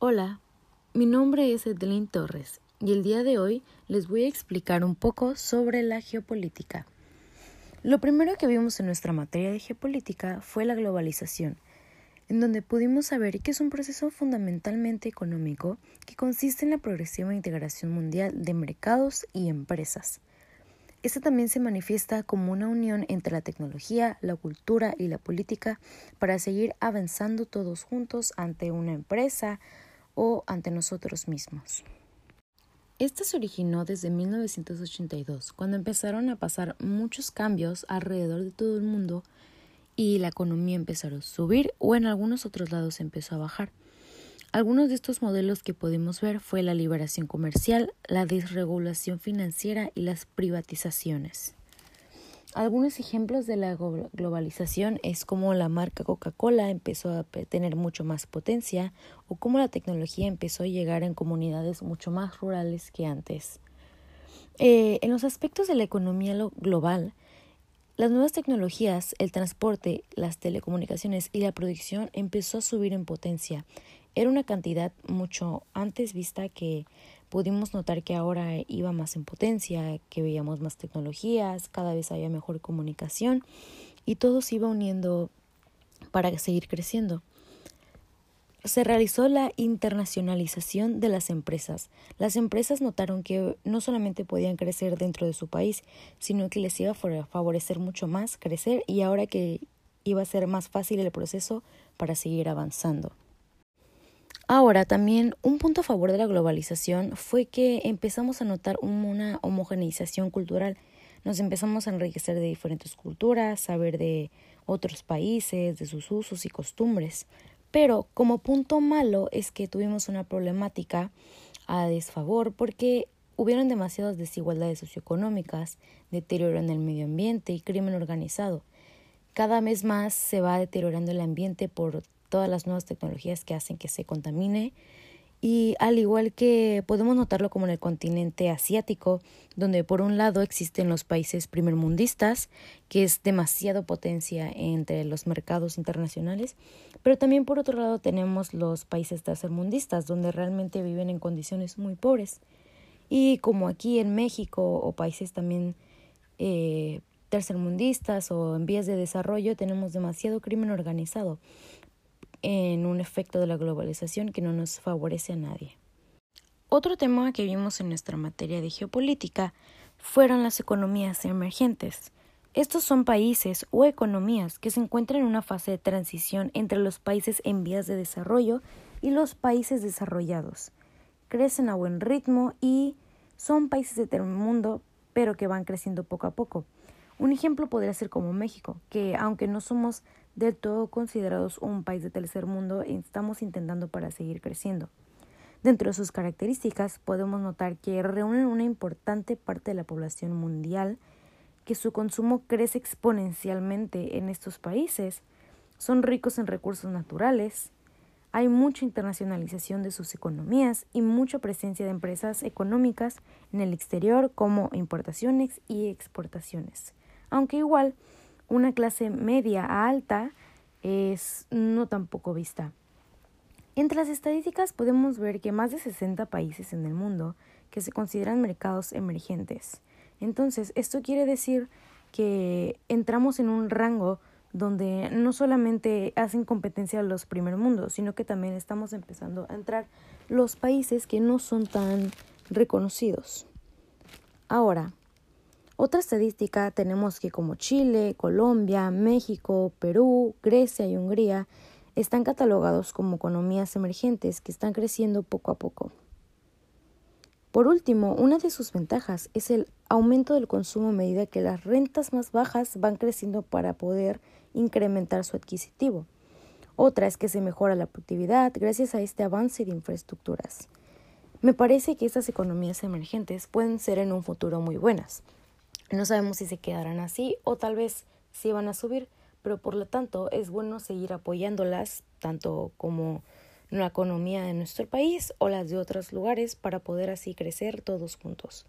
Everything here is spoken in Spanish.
Hola, mi nombre es Edelín Torres y el día de hoy les voy a explicar un poco sobre la geopolítica. Lo primero que vimos en nuestra materia de geopolítica fue la globalización, en donde pudimos saber que es un proceso fundamentalmente económico que consiste en la progresiva integración mundial de mercados y empresas. Esta también se manifiesta como una unión entre la tecnología, la cultura y la política para seguir avanzando todos juntos ante una empresa o ante nosotros mismos. Esta se originó desde 1982, cuando empezaron a pasar muchos cambios alrededor de todo el mundo y la economía empezó a subir o en algunos otros lados empezó a bajar. Algunos de estos modelos que podemos ver fue la liberación comercial, la desregulación financiera y las privatizaciones. Algunos ejemplos de la globalización es cómo la marca Coca-Cola empezó a tener mucho más potencia o cómo la tecnología empezó a llegar en comunidades mucho más rurales que antes. Eh, en los aspectos de la economía global, las nuevas tecnologías, el transporte, las telecomunicaciones y la producción empezó a subir en potencia. Era una cantidad mucho antes vista que pudimos notar que ahora iba más en potencia, que veíamos más tecnologías, cada vez había mejor comunicación y todo se iba uniendo para seguir creciendo. Se realizó la internacionalización de las empresas. Las empresas notaron que no solamente podían crecer dentro de su país, sino que les iba a favorecer mucho más crecer y ahora que iba a ser más fácil el proceso para seguir avanzando. Ahora, también un punto a favor de la globalización fue que empezamos a notar una homogeneización cultural. Nos empezamos a enriquecer de diferentes culturas, saber de otros países, de sus usos y costumbres. Pero como punto malo es que tuvimos una problemática a desfavor porque hubieron demasiadas desigualdades socioeconómicas, deterioro en el medio ambiente y crimen organizado. Cada vez más se va deteriorando el ambiente por todas las nuevas tecnologías que hacen que se contamine y al igual que podemos notarlo como en el continente asiático, donde por un lado existen los países primermundistas, que es demasiado potencia entre los mercados internacionales, pero también por otro lado tenemos los países tercermundistas, donde realmente viven en condiciones muy pobres. Y como aquí en México o países también eh, tercermundistas o en vías de desarrollo, tenemos demasiado crimen organizado en un efecto de la globalización que no nos favorece a nadie. Otro tema que vimos en nuestra materia de geopolítica fueron las economías emergentes. Estos son países o economías que se encuentran en una fase de transición entre los países en vías de desarrollo y los países desarrollados. Crecen a buen ritmo y son países de tercer mundo, pero que van creciendo poco a poco. Un ejemplo podría ser como México, que aunque no somos del todo considerados un país de tercer mundo, estamos intentando para seguir creciendo. Dentro de sus características podemos notar que reúnen una importante parte de la población mundial, que su consumo crece exponencialmente en estos países, son ricos en recursos naturales, hay mucha internacionalización de sus economías y mucha presencia de empresas económicas en el exterior como importaciones y exportaciones aunque igual una clase media a alta es no tan poco vista. Entre las estadísticas podemos ver que más de 60 países en el mundo que se consideran mercados emergentes. Entonces, esto quiere decir que entramos en un rango donde no solamente hacen competencia los primer mundos, sino que también estamos empezando a entrar los países que no son tan reconocidos. Ahora, otra estadística tenemos que como Chile, Colombia, México, Perú, Grecia y Hungría están catalogados como economías emergentes que están creciendo poco a poco. Por último, una de sus ventajas es el aumento del consumo a medida que las rentas más bajas van creciendo para poder incrementar su adquisitivo. Otra es que se mejora la productividad gracias a este avance de infraestructuras. Me parece que estas economías emergentes pueden ser en un futuro muy buenas. No sabemos si se quedarán así o tal vez si van a subir, pero por lo tanto es bueno seguir apoyándolas, tanto como la economía de nuestro país o las de otros lugares, para poder así crecer todos juntos.